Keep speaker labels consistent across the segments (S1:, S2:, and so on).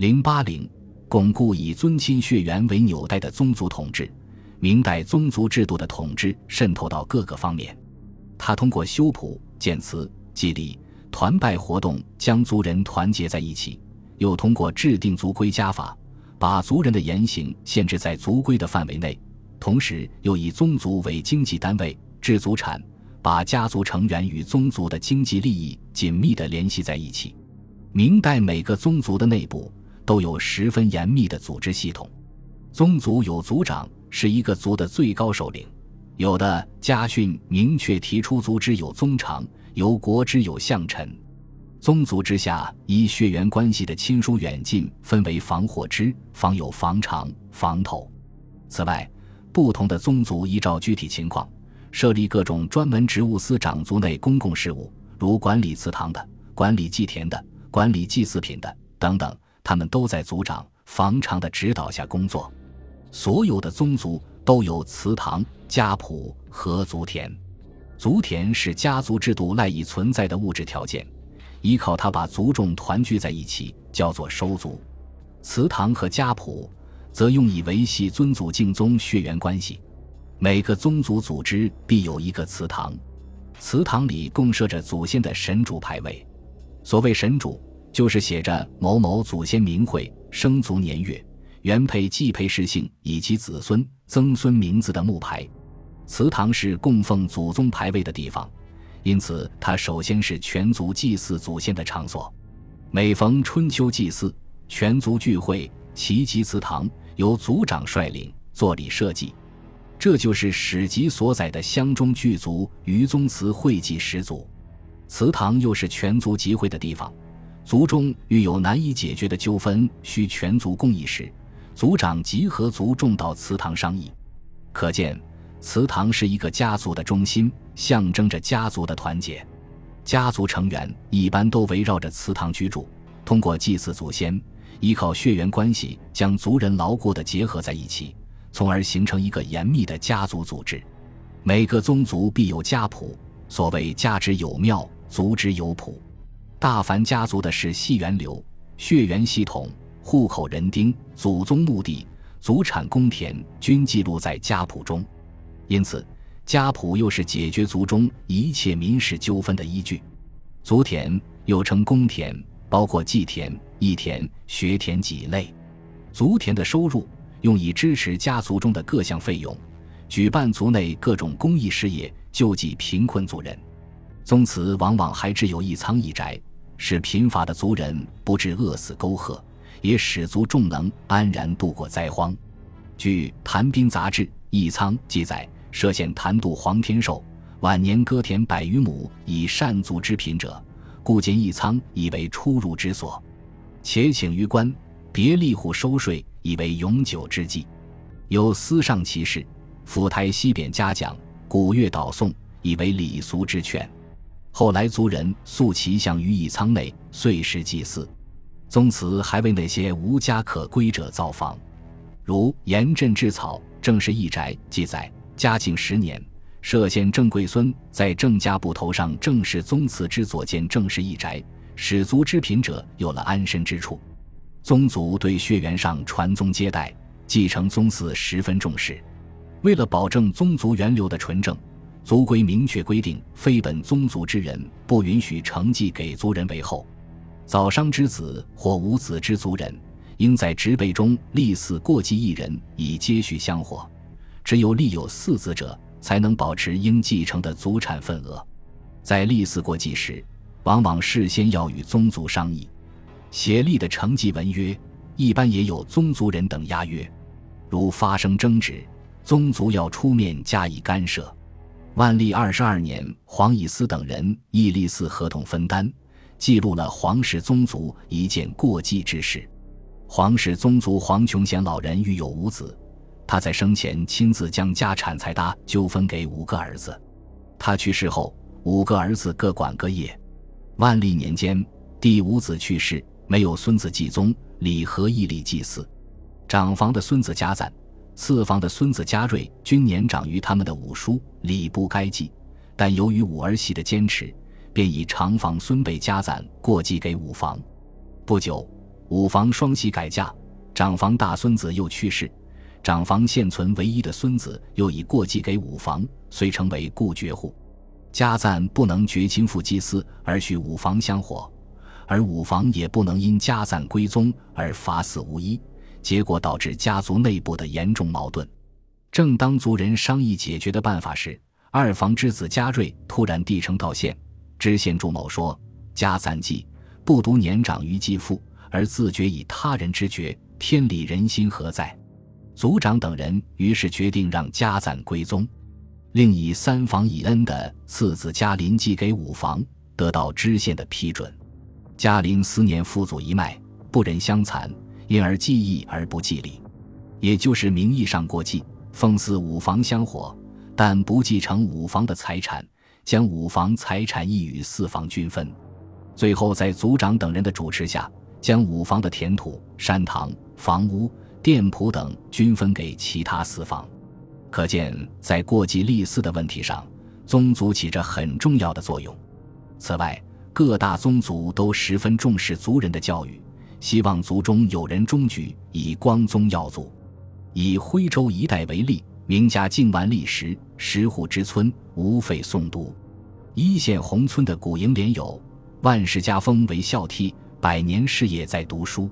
S1: 零八零，巩固以尊亲血缘为纽带的宗族统治。明代宗族制度的统治渗透到各个方面，他通过修谱、建祠、祭礼、团拜活动将族人团结在一起，又通过制定族规家法，把族人的言行限制在族规的范围内，同时又以宗族为经济单位制族产，把家族成员与宗族的经济利益紧密地联系在一起。明代每个宗族的内部都有十分严密的组织系统，宗族有族长。是一个族的最高首领，有的家训明确提出，族之有宗长，由国之有相臣。宗族之下，依血缘关系的亲疏远近，分为防火支，房有防长、防头。此外，不同的宗族依照具体情况，设立各种专门职务，司长族内公共事务，如管理祠堂的、管理祭田的、管理祭祀品的等等，他们都在族长、房长的指导下工作。所有的宗族都有祠堂、家谱和族田，族田是家族制度赖以存在的物质条件，依靠它把族众团聚在一起，叫做收族。祠堂和家谱则用以维系尊祖敬宗血缘关系。每个宗族组织必有一个祠堂，祠堂里供设着祖先的神主牌位。所谓神主，就是写着某某祖先名讳、生卒年月。原配、继配氏姓以及子孙、曾孙名字的木牌，祠堂是供奉祖宗牌位的地方，因此它首先是全族祭祀祖先的场所。每逢春秋祭祀，全族聚会，齐集祠堂，由族长率领作礼社稷，这就是史籍所载的乡中聚族、于宗祠会祭始祖。祠堂又是全族集会的地方，族中遇有难以解决的纠纷，需全族共议时。族长集合族众到祠堂商议，可见祠堂是一个家族的中心，象征着家族的团结。家族成员一般都围绕着祠堂居住，通过祭祀祖先，依靠血缘关系将族人牢固地结合在一起，从而形成一个严密的家族组织。每个宗族必有家谱，所谓家之有庙，族之有谱。大凡家族的是系源流、血缘系统。户口人丁、祖宗墓地、祖产公田均记录在家谱中，因此家谱又是解决族中一切民事纠纷的依据。族田又称公田，包括祭田、义田、学田几类。族田的收入用以支持家族中的各项费用，举办族内各种公益事业，救济贫困族人。宗祠往往还置有一仓一宅，使贫乏的族人不致饿死沟壑。也使族众能安然度过灾荒。据《谭兵杂志·义仓》记载，涉县谭渡黄天寿晚年割田百余亩以善族之贫者，故建义仓以为出入之所，且请于官别吏户收税以为永久之计。有司上其事，府台西贬嘉奖，古乐导颂以为礼俗之劝。后来族人塑其像于义仓内，岁时祭祀。宗祠还为那些无家可归者造房，如严镇治草正是一宅记载，嘉庆十年，歙县郑贵孙在郑家埠头上正是宗祠之左建正是一宅，使族之贫者有了安身之处。宗族对血缘上传宗接代、继承宗祠十分重视，为了保证宗族源流的纯正，族规明确规定，非本宗族之人不允许承继给族人为后。早商之子或无子之族人，应在植辈中立嗣过继一人，以接续香火。只有立有嗣子者，才能保持应继承的族产份额。在立嗣过继时，往往事先要与宗族商议，协立的承继文约，一般也有宗族人等押约。如发生争执，宗族要出面加以干涉。万历二十二年，黄以思等人亦立嗣合同分担。记录了皇室宗族一件过继之事。皇室宗族黄琼贤老人育有五子，他在生前亲自将家产财搭纠分给五个儿子。他去世后，五个儿子各管各业。万历年间，第五子去世，没有孙子继宗，李和义立祭祀。长房的孙子家赞，四房的孙子家瑞均年长于他们的五叔，理不该继，但由于五儿媳的坚持。便以长房孙辈家攒过继给五房。不久，五房双喜改嫁，长房大孙子又去世，长房现存唯一的孙子又已过继给五房，遂成为故绝户。家赞不能绝亲父祭祀而许五房香火，而五房也不能因家赞归宗而法死无依，结果导致家族内部的严重矛盾。正当族人商议解决的办法时，二房之子家瑞突然递呈道歉，知县祝某说：“家赞继不独年长于继父，而自觉以他人之爵，天理人心何在？”族长等人于是决定让家赞归宗。另以三房以恩的次子嘉林寄给五房，得到知县的批准。嘉林思念父祖一脉，不忍相残，因而记义而不继礼，也就是名义上过继，奉祀五房香火，但不继承五房的财产，将五房财产一与四房均分。最后在族长等人的主持下，将五房的田土、山塘、房屋、店铺等均分给其他四房。可见，在过继立嗣的问题上，宗族起着很重要的作用。此外，各大宗族都十分重视族人的教育，希望族中有人中举，以光宗耀祖。以徽州一带为例，名家敬完立时，十户之村无废诵读。一线宏村的古楹联有“万世家风为孝悌，百年事业在读书”。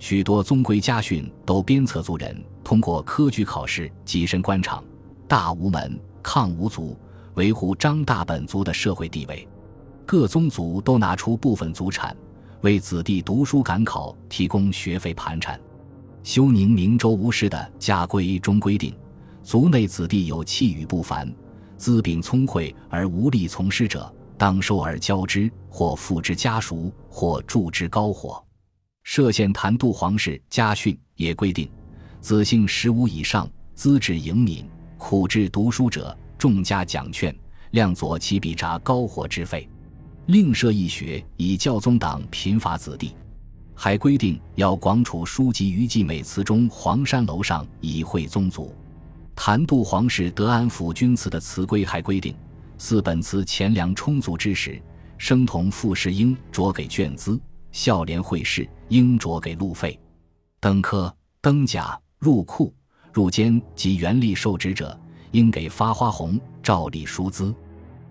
S1: 许多宗规家训都鞭策族人通过科举考试跻身官场，大无门，抗无族，维护张大本族的社会地位。各宗族都拿出部分族产，为子弟读书赶考提供学费盘缠。休宁明州吴氏的家规中规定，族内子弟有气宇不凡、资禀聪慧而无力从师者，当收而教之，或付之家塾，或助之高火。歙县坛度皇室家训也规定，子姓十五以上，资质颖敏、苦志读书者，重加奖劝，量佐其笔札高火之费。另设一学，以教宗党贫乏子弟。还规定要广储书籍于祭美祠中黄山楼上，以会宗族。坛度皇室德安府君祠的祠规还规定，四本祠钱粮充足之时，生童傅氏应着给卷资。孝廉会试应着给路费，登科、登甲、入库、入监及原力受职者，应给发花红，照例输资。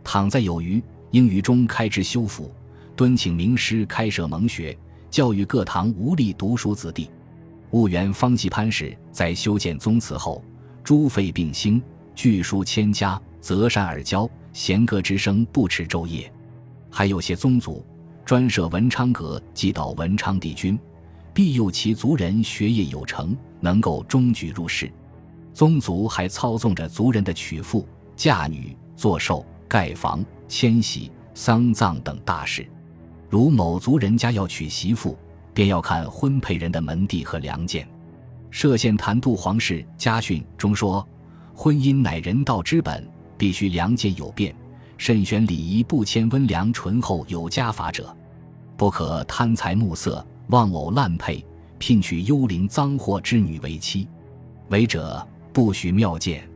S1: 倘在有余，应于中开支修复，敦请名师开设蒙学，教育各堂无力读书子弟。婺源方济潘氏在修建宗祠后，诸废并兴，巨书千家，择善而教，弦歌之声不迟昼夜。还有些宗族。专设文昌阁，祭祷文昌帝君，庇佑其族人学业有成，能够中举入仕。宗族还操纵着族人的娶妇、嫁女、做寿、盖房、迁徙、丧葬等大事。如某族人家要娶媳妇，便要看婚配人的门第和良贱。歙县坛度皇室家训中说：“婚姻乃人道之本，必须良贱有变。”慎选礼仪不迁、温良醇厚、有家法者，不可贪财慕色、妄偶滥配，聘娶幽灵脏货之女为妻。违者不许庙见。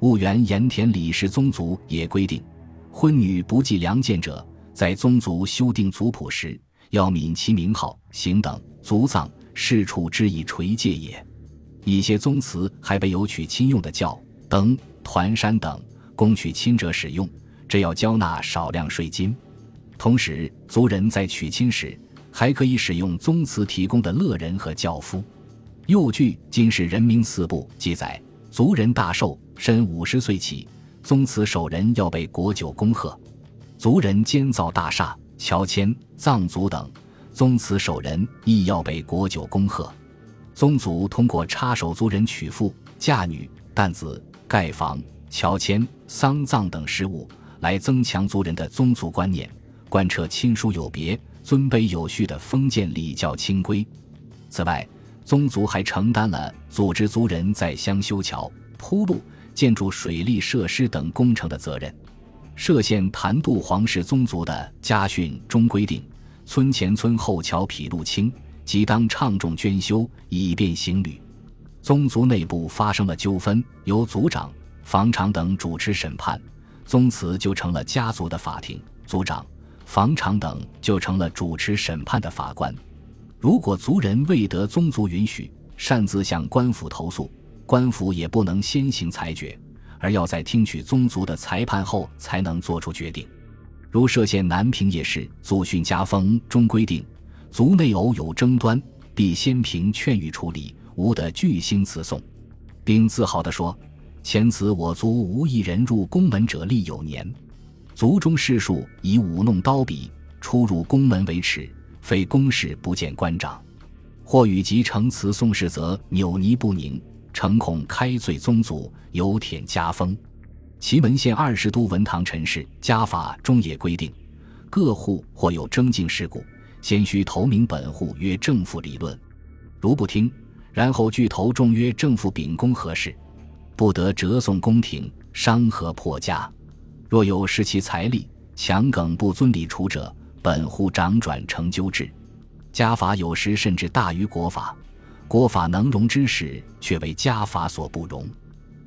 S1: 婺源盐田李氏宗族也规定，婚女不计良贱者，在宗族修订族谱时，要泯其名号、行等，族葬事处之以垂戒也。一些宗祠还备有娶亲用的轿、灯、团扇等，供娶亲者使用。这要交纳少量税金，同时族人在娶亲时还可以使用宗祠提供的乐人和轿夫。右据《金氏人名四部》记载，族人大寿身五十岁起，宗祠守人要被国酒恭贺；族人监造大厦、乔迁、藏族等，宗祠守人亦要被国酒恭贺。宗族通过插手族人娶妇、嫁女、诞子、盖房、乔迁、丧葬等事务。来增强族人的宗族观念，贯彻亲疏有别、尊卑有序的封建礼教清规。此外，宗族还承担了组织族人在乡修桥、铺路、建筑水利设施等工程的责任。歙县坛度皇室宗族的家训中规定，村前村后桥匹路清，即当唱重捐修，以便行旅。宗族内部发生了纠纷，由族长、房长等主持审判。宗祠就成了家族的法庭，族长、房长等就成了主持审判的法官。如果族人未得宗族允许，擅自向官府投诉，官府也不能先行裁决，而要在听取宗族的裁判后才能做出决定。如涉县南平叶氏祖训家风中规定，族内偶有争端，必先凭劝谕处理，无得巨星辞讼，并自豪地说：“前此我族无一人入宫门者历有年，族中士庶以舞弄刀笔，出入宫门为耻，非公事不见官长。或与及呈辞讼事，则扭捏不宁，诚恐开罪宗族，有舔家风。”祁门县二十都文堂陈氏家法中也规定，各户或有征进事故，先须投明本户曰正父理论，如不听，然后具投众曰正父秉公何事，不得折送宫廷，伤和破家。若有失其财力，强梗不遵礼处者，本户掌转成纠治。家法有时甚至大于国法，国法能容之事，却为家法所不容。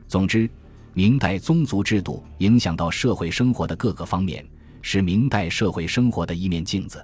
S1: 总之。明代宗族制度影响到社会生活的各个方面，是明代社会生活的一面镜子。